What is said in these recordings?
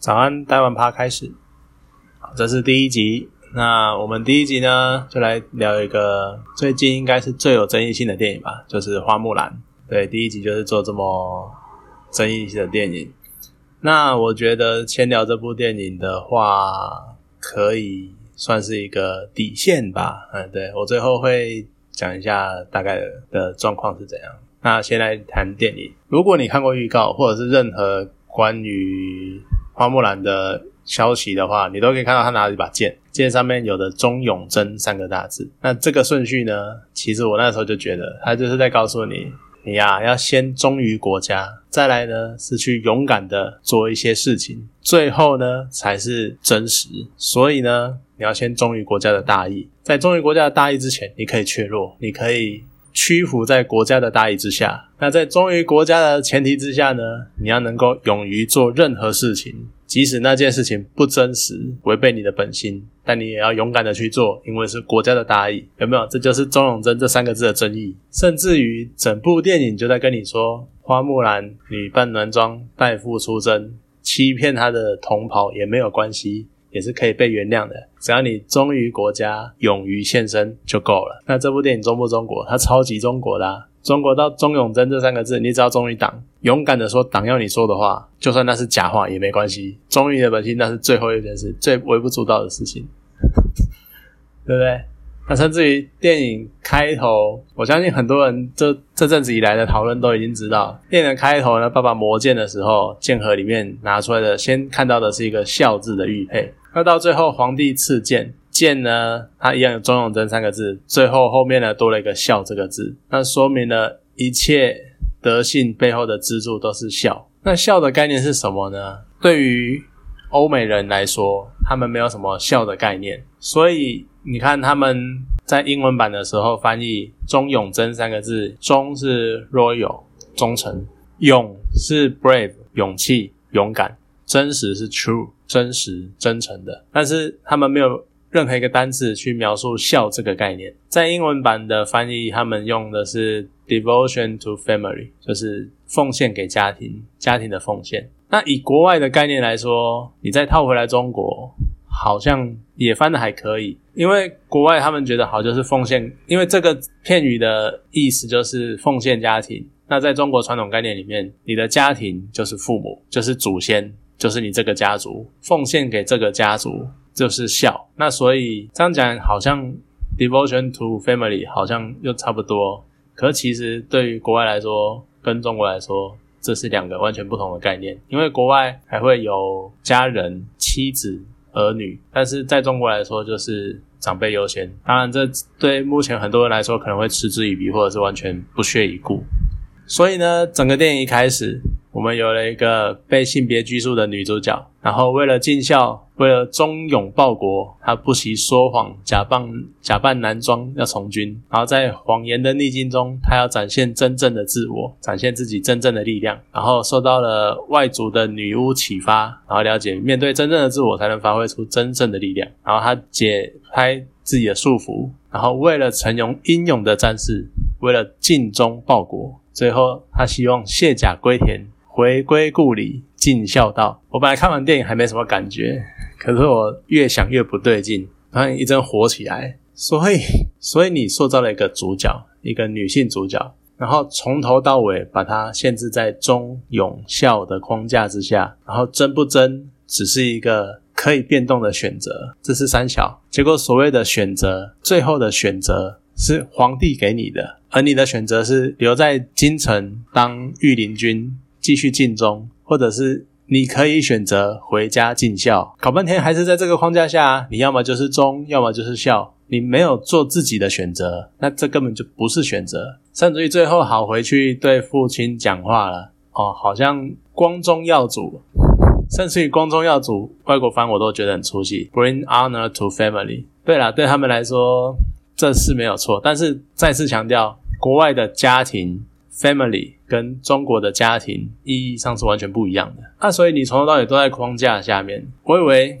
早安，台湾趴开始。好，这是第一集。那我们第一集呢，就来聊一个最近应该是最有争议性的电影吧，就是《花木兰》。对，第一集就是做这么争议性的电影。那我觉得先聊这部电影的话，可以算是一个底线吧。嗯，对我最后会讲一下大概的状况是怎样。那先来谈电影。如果你看过预告，或者是任何关于花木兰的消息的话，你都可以看到他拿了一把剑，剑上面有的“忠勇贞”三个大字。那这个顺序呢？其实我那时候就觉得，他就是在告诉你，你呀要先忠于国家，再来呢是去勇敢的做一些事情，最后呢才是真实。所以呢，你要先忠于国家的大义，在忠于国家的大义之前，你可以怯弱，你可以。屈服在国家的大义之下，那在忠于国家的前提之下呢？你要能够勇于做任何事情，即使那件事情不真实、违背你的本心，但你也要勇敢的去做，因为是国家的大义，有没有？这就是忠勇贞这三个字的争议。甚至于整部电影就在跟你说，花木兰女扮男装代父出征，欺骗她的同袍也没有关系。也是可以被原谅的，只要你忠于国家、勇于献身就够了。那这部电影中不中国？它超级中国的，啊中国到忠永贞这三个字，你只要忠于党，勇敢的说党要你说的话，就算那是假话也没关系。忠于的本心，那是最后一件事，最微不足道的事情，对不对？那甚至于电影开头，我相信很多人这这阵子以来的讨论都已经知道，电影开头呢，爸爸磨剑的时候，剑盒里面拿出来的，先看到的是一个孝字的玉佩。那到最后，皇帝赐剑，剑呢，它一样有“忠勇贞”三个字，最后后面呢多了一个“孝”这个字，那说明了一切德性背后的支柱都是孝。那孝的概念是什么呢？对于欧美人来说，他们没有什么孝的概念，所以你看他们在英文版的时候翻译“忠勇贞”三个字，“忠”是 royal 忠诚，“勇”是 brave 勇气勇敢，“真实”是 true。真实、真诚的，但是他们没有任何一个单词去描述孝这个概念。在英文版的翻译，他们用的是 devotion to family，就是奉献给家庭、家庭的奉献。那以国外的概念来说，你再套回来中国，好像也翻的还可以，因为国外他们觉得好就是奉献，因为这个片语的意思就是奉献家庭。那在中国传统概念里面，你的家庭就是父母，就是祖先。就是你这个家族奉献给这个家族就是孝，那所以这样讲好像 devotion to family 好像又差不多，可其实对于国外来说跟中国来说这是两个完全不同的概念，因为国外还会有家人、妻子、儿女，但是在中国来说就是长辈优先。当然，这对目前很多人来说可能会嗤之以鼻，或者是完全不屑一顾。所以呢，整个电影一开始。我们有了一个被性别拘束的女主角，然后为了尽孝，为了忠勇报国，她不惜说谎，假扮假扮男装要从军，然后在谎言的逆境中，她要展现真正的自我，展现自己真正的力量，然后受到了外族的女巫启发，然后了解面对真正的自我才能发挥出真正的力量，然后她解开自己的束缚，然后为了成勇英勇的战士，为了尽忠报国，最后她希望卸甲归田。回归故里，尽孝道。我本来看完电影还没什么感觉，可是我越想越不对劲，突然一阵火起来。所以，所以你塑造了一个主角，一个女性主角，然后从头到尾把她限制在忠勇孝的框架之下，然后真不真只是一个可以变动的选择，这是三小。结果所谓的选择，最后的选择是皇帝给你的，而你的选择是留在京城当御林军。继续尽忠，或者是你可以选择回家尽孝。搞半天还是在这个框架下，你要么就是忠，要么就是孝。你没有做自己的选择，那这根本就不是选择。甚至于最后好回去对父亲讲话了哦，好像光宗耀祖，甚至于光宗耀祖，外国翻我都觉得很出戏。Bring honor to family。对了，对他们来说这是没有错，但是再次强调，国外的家庭。Family 跟中国的家庭意义上是完全不一样的。那所以你从头到尾都在框架下面。我以为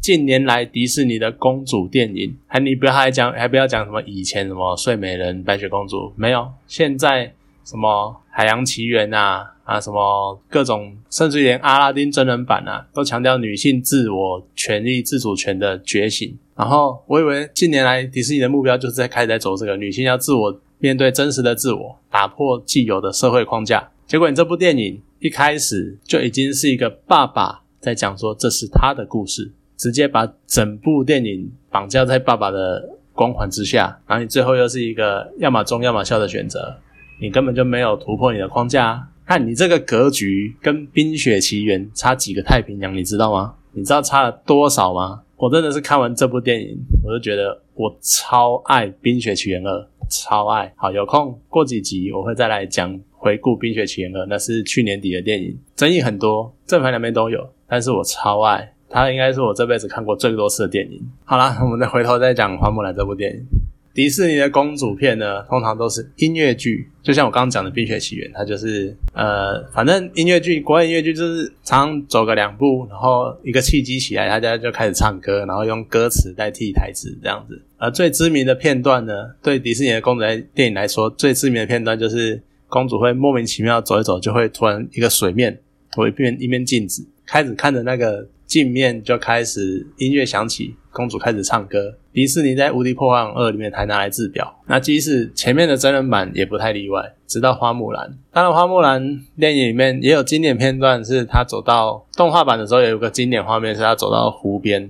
近年来迪士尼的公主电影，还你不要还讲，还不要讲什么以前什么睡美人、白雪公主，没有。现在什么海洋奇缘啊，啊，什么各种，甚至连阿拉丁真人版啊，都强调女性自我权利、自主权的觉醒。然后我以为近年来迪士尼的目标就是在开始在走这个女性要自我面对真实的自我，打破既有的社会框架。结果你这部电影一开始就已经是一个爸爸在讲说这是他的故事，直接把整部电影绑架在爸爸的光环之下，然后你最后又是一个要么忠要么孝的选择，你根本就没有突破你的框架。看你这个格局跟《冰雪奇缘》差几个太平洋，你知道吗？你知道差了多少吗？我真的是看完这部电影，我就觉得我超爱《冰雪奇缘二》，超爱。好，有空过几集我会再来讲回顾《冰雪奇缘二》，那是去年底的电影，争议很多，正反两面都有，但是我超爱，它应该是我这辈子看过最多次的电影。好啦，我们再回头再讲《花木兰》这部电影。迪士尼的公主片呢，通常都是音乐剧，就像我刚刚讲的《冰雪奇缘》，它就是呃，反正音乐剧，国外音乐剧就是常走个两步，然后一个契机起来，大家就开始唱歌，然后用歌词代替台词这样子。而最知名的片段呢，对迪士尼的公主来电影来说，最知名的片段就是公主会莫名其妙走一走，就会突然一个水面或一面一面镜子，开始看着那个镜面就开始音乐响起。公主开始唱歌，迪士尼在《无敌破坏王二》里面还拿来制表，那即使前面的真人版也不太例外。直到花木兰，当然花木兰电影里面也有经典片段，是她走到动画版的时候，也有个经典画面，是她走到湖边，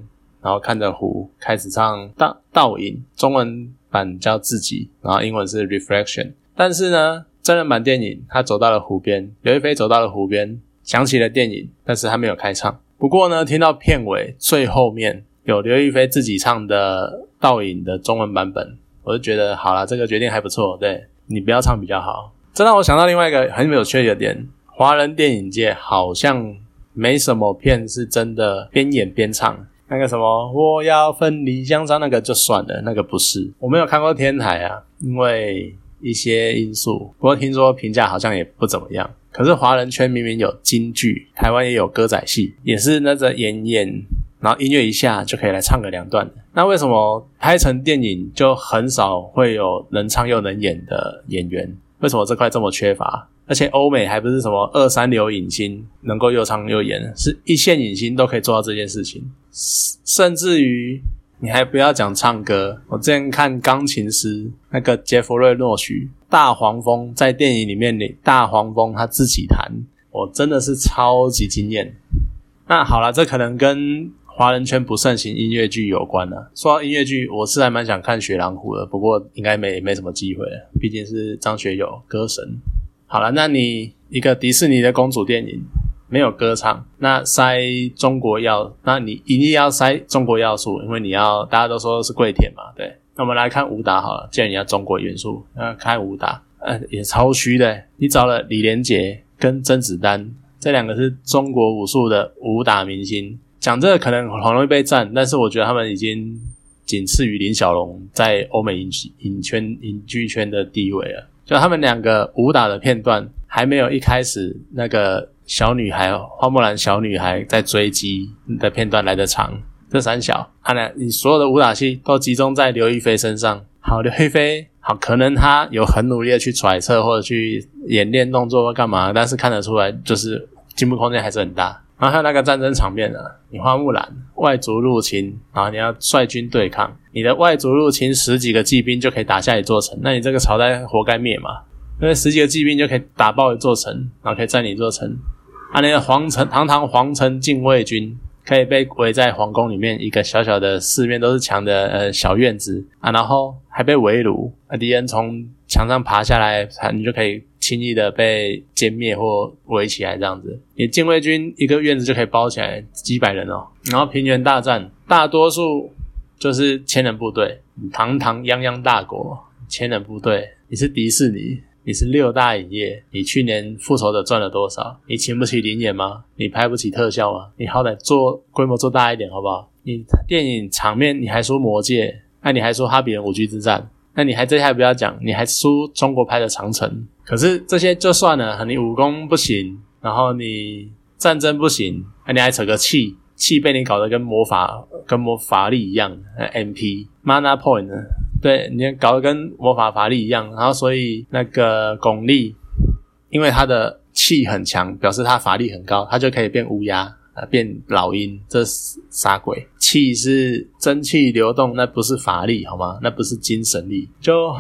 然后看着湖开始唱倒倒影，中文版叫自己，然后英文是 Reflection。但是呢，真人版电影她走到了湖边，刘亦菲走到了湖边，想起了电影，但是她没有开唱。不过呢，听到片尾最后面。有刘亦菲自己唱的倒影的中文版本，我就觉得好了，这个决定还不错。对你不要唱比较好。这让我想到另外一个很有趣的点：华人电影界好像没什么片是真的边演边唱。那个什么我要分离江山那个就算了，那个不是。我没有看过天台啊，因为一些因素。不过听说评价好像也不怎么样。可是华人圈明明有京剧，台湾也有歌仔戏，也是那个演演。然后音乐一下就可以来唱个两段那为什么拍成电影就很少会有能唱又能演的演员？为什么这块这么缺乏？而且欧美还不是什么二三流影星能够又唱又演，是一线影星都可以做到这件事情。甚至于你还不要讲唱歌，我之前看钢琴师那个杰弗瑞诺许大黄蜂在电影里面，你大黄蜂他自己弹，我真的是超级惊艳。那好了，这可能跟华人圈不盛行音乐剧有关了。说到音乐剧，我是还蛮想看《雪狼湖》的，不过应该没没什么机会，毕竟是张学友歌神。好了，那你一个迪士尼的公主电影没有歌唱，那塞中国要，那你一定要塞中国要素，因为你要大家都说是跪舔嘛，对。那我们来看武打好了，既然你要中国元素，那看武打，呃，也超虚的。你找了李连杰跟甄子丹这两个是中国武术的武打明星。讲这个可能很容易被赞，但是我觉得他们已经仅次于林小龙在欧美影影圈影剧圈的地位了。就他们两个武打的片段，还没有一开始那个小女孩花木兰小女孩在追击的片段来的长。这三小，看来你所有的武打戏都集中在刘亦菲身上。好，刘亦菲好，可能她有很努力的去揣测或者去演练动作或干嘛，但是看得出来就是进步空间还是很大。然后还有那个战争场面呢，你花木兰外族入侵，然后你要率军对抗，你的外族入侵十几个骑兵就可以打下一座城，那你这个朝代活该灭嘛？因为十几个骑兵就可以打爆一座城，然后可以占领一座城，啊，那个皇城堂堂皇城禁卫军可以被围在皇宫里面一个小小的四面都是墙的呃小院子啊，然后还被围掳，啊，敌人从墙上爬下来，你就可以。轻易的被歼灭或围起来，这样子，你禁卫军一个院子就可以包起来几百人哦。然后平原大战，大多数就是千人部队，堂堂泱泱大国，千人部队，你是迪士尼，你是六大影业，你去年复仇者赚了多少？你请不起灵演吗？你拍不起特效吗？你好歹做规模做大一点好不好？你电影场面你还说魔戒，那你还说哈比人五 G 之战？那你还这些还不要讲，你还输中国拍的长城。可是这些就算了，你武功不行，然后你战争不行，那你还扯个气，气被你搞得跟魔法跟魔法力一样，M P mana point，对你搞得跟魔法法力一样，然后所以那个巩俐，因为他的气很强，表示他法力很高，他就可以变乌鸦。啊，变老鹰，这是啥鬼？气是真气流动，那不是法力好吗？那不是精神力。就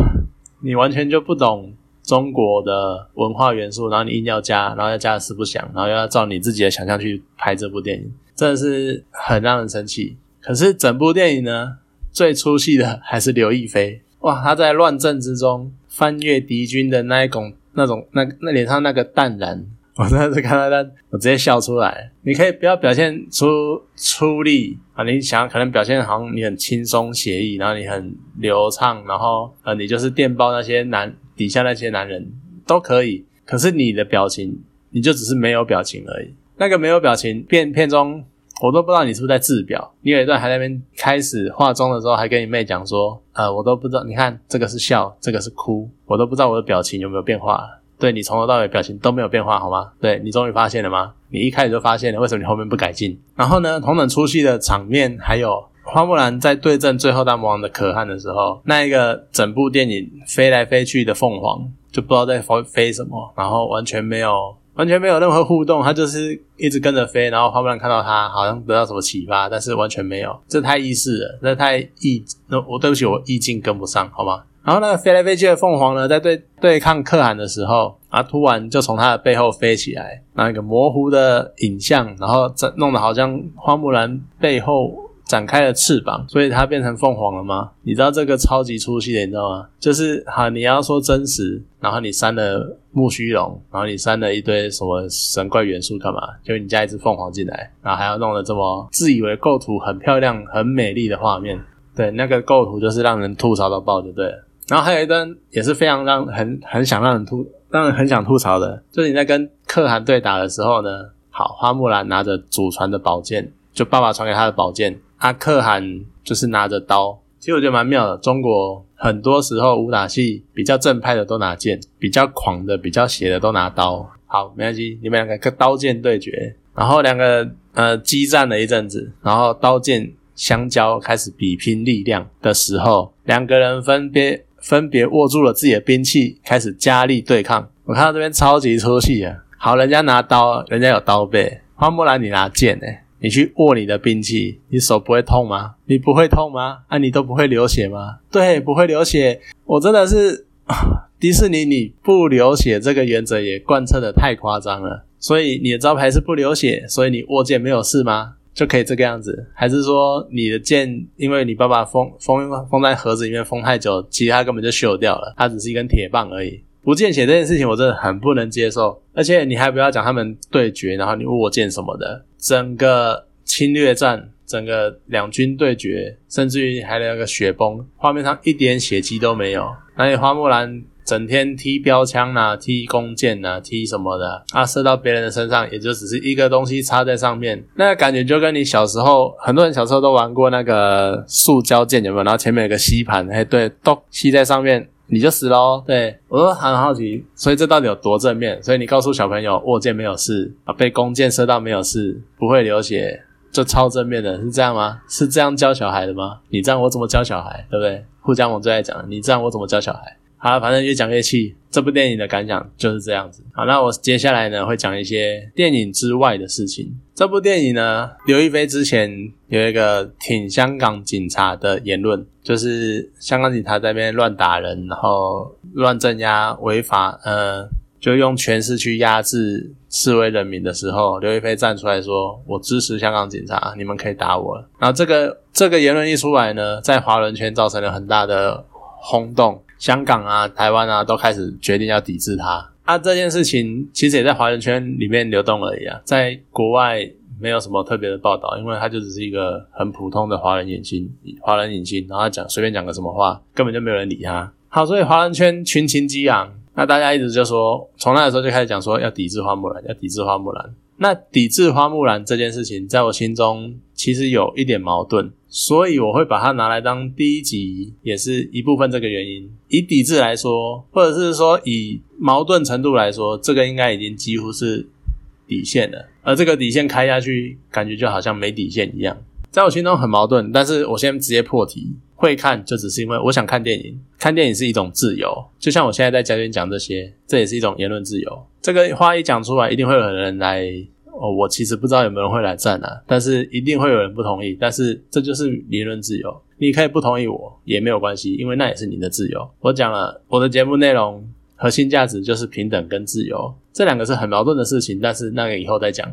你完全就不懂中国的文化元素，然后你硬要加，然后要加的四不想，然后又要照你自己的想象去拍这部电影，真的是很让人生气。可是整部电影呢，最出戏的还是刘亦菲。哇，她在乱阵之中翻越敌军的那一拱、那种、那那脸上那个淡然。我真的是看到他，我直接笑出来。你可以不要表现出出力啊，你想要可能表现好像你很轻松写意，然后你很流畅，然后呃，你就是电报那些男底下那些男人都可以。可是你的表情，你就只是没有表情而已。那个没有表情片片中，我都不知道你是不是在制表。你有一段还在那边开始化妆的时候，还跟你妹讲说，呃，我都不知道，你看这个是笑，这个是哭，我都不知道我的表情有没有变化。对你从头到尾表情都没有变化，好吗？对你终于发现了吗？你一开始就发现了，为什么你后面不改进？然后呢，同等出戏的场面，还有花木兰在对阵最后大魔王的可汗的时候，那一个整部电影飞来飞去的凤凰，就不知道在飞飞什么，然后完全没有完全没有任何互动，它就是一直跟着飞，然后花木兰看到它好像得到什么启发，但是完全没有，这太意识了，这太意，那我对不起，我意境跟不上，好吗？然后那个飞来飞去的凤凰呢，在对对抗可汗的时候，啊，突然就从他的背后飞起来，那一个模糊的影像，然后整弄得好像花木兰背后展开了翅膀，所以它变成凤凰了吗？你知道这个超级粗细的，你知道吗？就是哈，你要说真实，然后你删了木须龙，然后你删了一堆什么神怪元素干嘛？就你加一只凤凰进来，然后还要弄得这么自以为构图很漂亮、很美丽的画面，对，那个构图就是让人吐槽到爆，就对了。然后还有一段也是非常让很很想让人吐，让人很想吐槽的，就是你在跟可汗对打的时候呢，好，花木兰拿着祖传的宝剑，就爸爸传给他的宝剑，阿可汗就是拿着刀。其实我觉得蛮妙的，中国很多时候武打戏比较正派的都拿剑，比较狂的、比较邪的都拿刀。好，没关系，你们两个跟刀剑对决，然后两个呃激战了一阵子，然后刀剑相交，开始比拼力量的时候，两个人分别。分别握住了自己的兵器，开始加力对抗。我看到这边超级出戏啊！好，人家拿刀，人家有刀背。花木兰，你拿剑诶，你去握你的兵器，你手不会痛吗？你不会痛吗？啊，你都不会流血吗？对，不会流血。我真的是 迪士尼，你不流血这个原则也贯彻的太夸张了。所以你的招牌是不流血，所以你握剑没有事吗？就可以这个样子，还是说你的剑，因为你爸爸封封封在盒子里面封太久，其他根本就锈掉了，它只是一根铁棒而已。不见血这件事情我真的很不能接受，而且你还不要讲他们对决，然后你握剑什么的，整个侵略战，整个两军对决，甚至于还有个雪崩，画面上一点血迹都没有，那你花木兰。整天踢标枪呐，踢弓箭呐，踢什么的啊？射到别人的身上，也就只是一个东西插在上面，那个感觉就跟你小时候，很多人小时候都玩过那个塑胶剑，有没有？然后前面有个吸盘，哎，对，咚吸在上面，你就死喽。对我都很好奇，所以这到底有多正面？所以你告诉小朋友，握剑没有事啊，被弓箭射到没有事，不会流血，就超正面的，是这样吗？是这样教小孩的吗？你这样我怎么教小孩？对不对？互江我最爱讲，你这样我怎么教小孩？好，反正越讲越气。这部电影的感想就是这样子。好，那我接下来呢会讲一些电影之外的事情。这部电影呢，刘亦菲之前有一个挺香港警察的言论，就是香港警察在那边乱打人，然后乱镇压违法，呃，就用权势去压制示威人民的时候，刘亦菲站出来说：“我支持香港警察，你们可以打我。”然后这个这个言论一出来呢，在华人圈造成了很大的轰动。香港啊，台湾啊，都开始决定要抵制他。啊，这件事情其实也在华人圈里面流动而已啊，在国外没有什么特别的报道，因为他就只是一个很普通的华人影星，华人影星，然后讲随便讲个什么话，根本就没有人理他。好，所以华人圈群情激昂，那大家一直就说，从那个时候就开始讲说要抵制花木兰，要抵制花木兰。那抵制花木兰这件事情，在我心中其实有一点矛盾。所以我会把它拿来当第一集，也是一部分这个原因。以抵制来说，或者是说以矛盾程度来说，这个应该已经几乎是底线了。而这个底线开下去，感觉就好像没底线一样，在我心中很矛盾。但是我先直接破题。会看，就只是因为我想看电影。看电影是一种自由，就像我现在在家里讲这些，这也是一种言论自由。这个话一讲出来，一定会有人来。哦，我其实不知道有没有人会来站啊，但是一定会有人不同意。但是这就是言论自由，你可以不同意我也没有关系，因为那也是你的自由。我讲了我的节目内容核心价值就是平等跟自由，这两个是很矛盾的事情，但是那个以后再讲。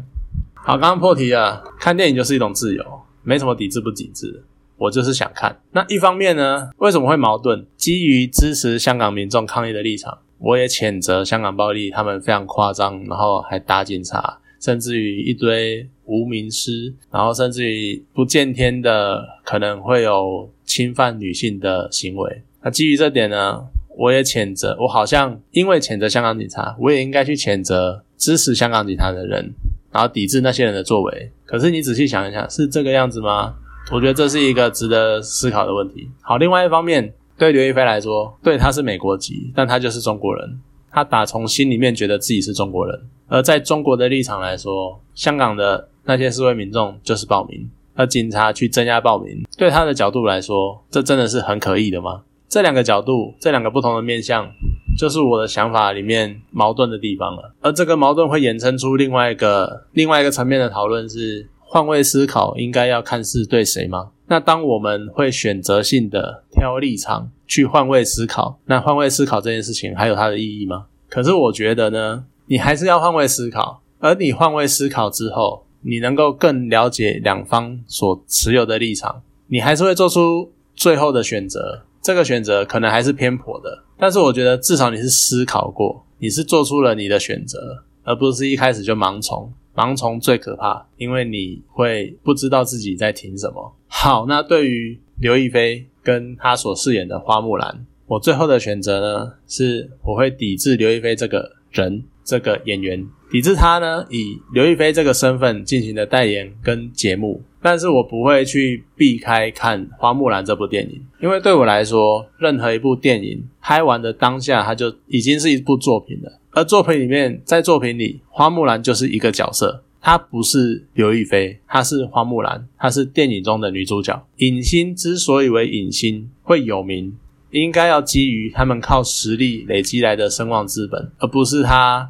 好，刚刚破题了，看电影就是一种自由，没什么抵制不抵制，我就是想看。那一方面呢，为什么会矛盾？基于支持香港民众抗议的立场，我也谴责香港暴力，他们非常夸张，然后还打警察。甚至于一堆无名尸，然后甚至于不见天的可能会有侵犯女性的行为。那基于这点呢，我也谴责。我好像因为谴责香港警察，我也应该去谴责支持香港警察的人，然后抵制那些人的作为。可是你仔细想一想，是这个样子吗？我觉得这是一个值得思考的问题。好，另外一方面，对刘亦菲来说，对她是美国籍，但她就是中国人。他打从心里面觉得自己是中国人，而在中国的立场来说，香港的那些示威民众就是暴民，而警察去镇压暴民，对他的角度来说，这真的是很可疑的吗？这两个角度，这两个不同的面向，就是我的想法里面矛盾的地方了。而这个矛盾会衍生出另外一个另外一个层面的讨论，是换位思考应该要看是对谁吗？那当我们会选择性的挑立场。去换位思考，那换位思考这件事情还有它的意义吗？可是我觉得呢，你还是要换位思考。而你换位思考之后，你能够更了解两方所持有的立场，你还是会做出最后的选择。这个选择可能还是偏颇的，但是我觉得至少你是思考过，你是做出了你的选择，而不是一开始就盲从。盲从最可怕，因为你会不知道自己在听什么。好，那对于刘亦菲。跟他所饰演的花木兰，我最后的选择呢，是我会抵制刘亦菲这个人，这个演员，抵制他呢，以刘亦菲这个身份进行的代言跟节目，但是我不会去避开看花木兰这部电影，因为对我来说，任何一部电影拍完的当下，它就已经是一部作品了，而作品里面，在作品里，花木兰就是一个角色。她不是刘亦菲，她是花木兰，她是电影中的女主角。影星之所以为影星会有名，应该要基于他们靠实力累积来的声望资本，而不是他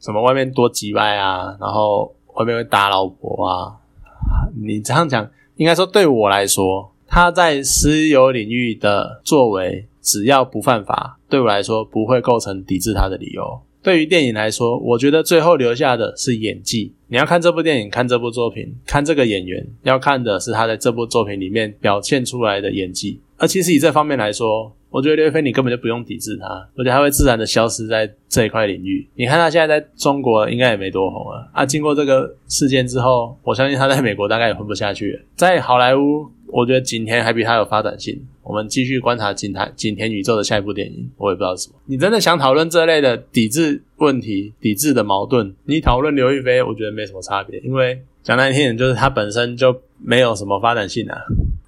什么外面多几百啊，然后外面会打老婆啊。你这样讲，应该说对我来说，他在私有领域的作为，只要不犯法，对我来说不会构成抵制他的理由。对于电影来说，我觉得最后留下的是演技。你要看这部电影，看这部作品，看这个演员，要看的是他在这部作品里面表现出来的演技。而其实以这方面来说，我觉得刘亦菲你根本就不用抵制他，而且他会自然的消失在这一块领域。你看他现在在中国应该也没多红了啊。经过这个事件之后，我相信他在美国大概也混不下去。在好莱坞，我觉得景甜还比他有发展性。我们继续观察景台景甜宇宙的下一部电影，我也不知道是什么。你真的想讨论这类的抵制问题、抵制的矛盾？你讨论刘亦菲，我觉得没什么差别，因为讲难听点，就是他本身就没有什么发展性啊。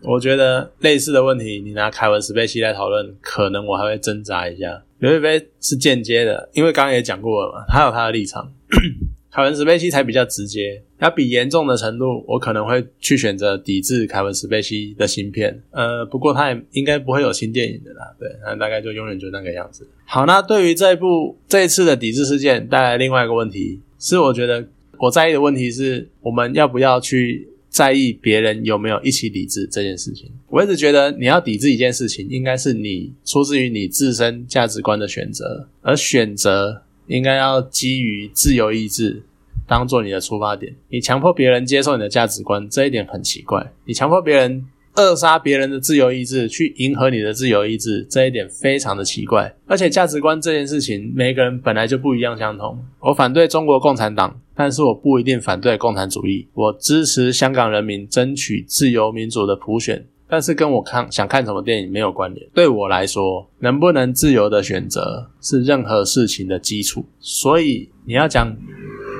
我觉得类似的问题，你拿凯文史贝西来讨论，可能我还会挣扎一下。刘亦菲是间接的，因为刚刚也讲过了嘛，他有他的立场。凯文·史贝西才比较直接，要比严重的程度，我可能会去选择抵制凯文·史贝西的芯片。呃，不过他也应该不会有新电影的啦，对，那大概就永远就那个样子。好，那对于这一部这一次的抵制事件带来另外一个问题，是我觉得我在意的问题是，我们要不要去在意别人有没有一起抵制这件事情？我一直觉得你要抵制一件事情，应该是你出自于你自身价值观的选择，而选择。应该要基于自由意志当做你的出发点。你强迫别人接受你的价值观，这一点很奇怪。你强迫别人扼杀别人的自由意志，去迎合你的自由意志，这一点非常的奇怪。而且价值观这件事情，每个人本来就不一样相同。我反对中国共产党，但是我不一定反对共产主义。我支持香港人民争取自由民主的普选。但是跟我看想看什么电影没有关联。对我来说，能不能自由的选择是任何事情的基础。所以你要讲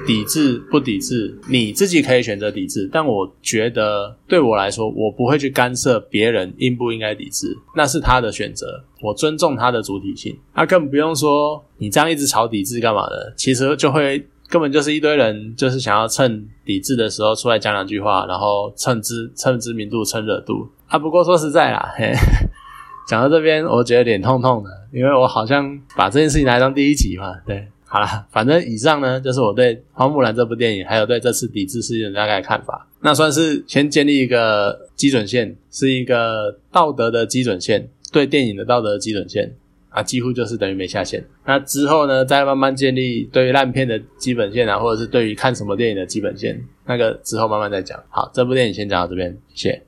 抵制不抵制，你自己可以选择抵制。但我觉得对我来说，我不会去干涉别人应不应该抵制，那是他的选择，我尊重他的主体性。那更不用说你这样一直吵抵制干嘛的，其实就会根本就是一堆人就是想要趁抵制的时候出来讲两句话，然后蹭知蹭知名度蹭热度。啊，不过说实在啦，嘿，讲到这边，我觉得脸痛痛的，因为我好像把这件事情来当第一集嘛。对，好了，反正以上呢，就是我对《花木兰》这部电影，还有对这次抵制事件的大概看法。那算是先建立一个基准线，是一个道德的基准线，对电影的道德基准线啊，几乎就是等于没下线。那之后呢，再慢慢建立对于烂片的基本线啊，或者是对于看什么电影的基本线，那个之后慢慢再讲。好，这部电影先讲到这边，谢谢。